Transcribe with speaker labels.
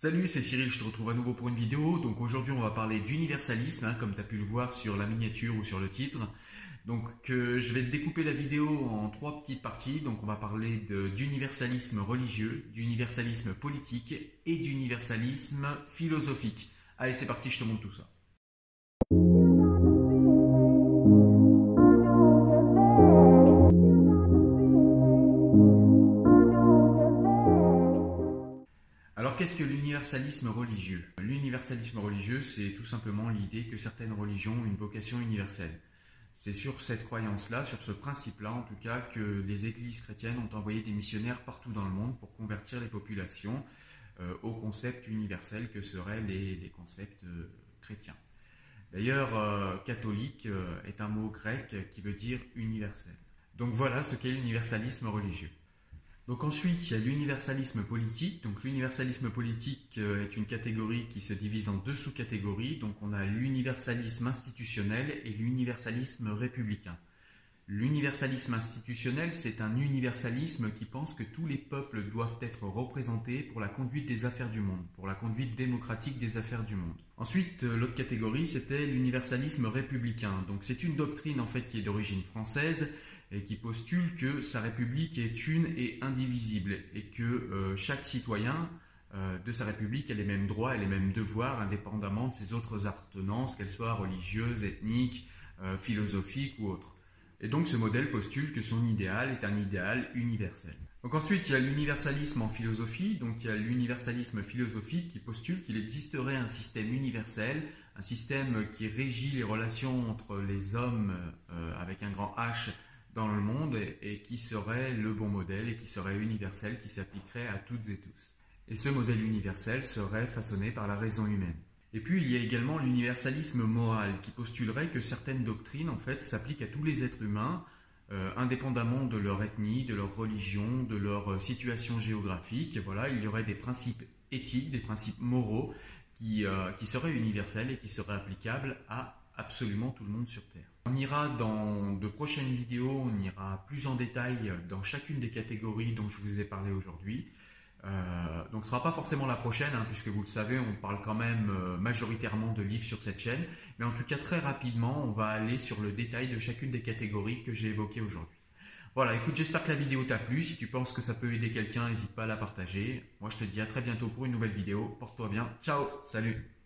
Speaker 1: Salut, c'est Cyril, je te retrouve à nouveau pour une vidéo. Donc aujourd'hui on va parler d'universalisme, hein, comme tu as pu le voir sur la miniature ou sur le titre. Donc euh, je vais découper la vidéo en trois petites parties. Donc on va parler d'universalisme religieux, d'universalisme politique et d'universalisme philosophique. Allez c'est parti, je te montre tout ça. Qu'est-ce que l'universalisme religieux? L'universalisme religieux, c'est tout simplement l'idée que certaines religions ont une vocation universelle. C'est sur cette croyance-là, sur ce principe-là en tout cas, que les églises chrétiennes ont envoyé des missionnaires partout dans le monde pour convertir les populations euh, au concept universel que seraient les, concepts euh, chrétiens. D'ailleurs, euh, catholique est un mot grec qui veut dire universel. Donc voilà ce qu'est l'universalisme religieux. Donc ensuite, il y a l'universalisme politique. Donc l'universalisme politique euh, est une catégorie qui se divise en deux sous-catégories. Donc on a l'universalisme institutionnel et l'universalisme républicain. L'universalisme institutionnel, c'est un universalisme qui pense que tous les peuples doivent être représentés pour la conduite des affaires du monde, pour la conduite démocratique des affaires du monde. Ensuite, euh, l'autre catégorie, c'était l'universalisme républicain. Donc c'est une doctrine en fait qui est d'origine française et qui postule que sa République est une et indivisible et que euh, chaque citoyen euh, de sa République a les mêmes droits et les mêmes devoirs indépendamment de ses autres appartenances, qu'elles soient religieuses, ethniques, euh, philosophiques ou autres. Et donc ce modèle postule que son idéal est un idéal universel. Donc ensuite, il y a l'universalisme en philosophie, donc il y a l'universalisme philosophique qui postule qu'il existerait un système universel, un système qui régit les relations entre les hommes avec un grand H dans le monde et, qui serait le bon modèle et qui serait universel, qui s'appliquerait à toutes et tous. Et ce modèle universel serait façonné par la raison humaine. Et puis il y a également l'universalisme moral qui postulerait que certaines doctrines en fait s'appliquent à tous les êtres humains euh, indépendamment de leur ethnie, de leur religion, de leur euh, situation géographique. Voilà, il y aurait des principes éthiques, des principes moraux qui, euh, qui seraient universels et qui seraient applicables à absolument tout le monde sur Terre. On ira dans de prochaines vidéos, on ira plus en détail dans chacune des catégories dont je vous ai parlé aujourd'hui. Euh, donc ce ne sera pas forcément la prochaine, hein, puisque vous le savez, on parle quand même euh, majoritairement de livres sur cette chaîne. Mais en tout cas, très rapidement, on va aller sur le détail de chacune des catégories que j'ai évoquées aujourd'hui. Voilà, écoute, j'espère que la vidéo t'a plu. Si tu penses que ça peut aider quelqu'un, n'hésite pas à la partager. Moi, je te dis à très bientôt pour une nouvelle vidéo. Porte-toi bien. Ciao, salut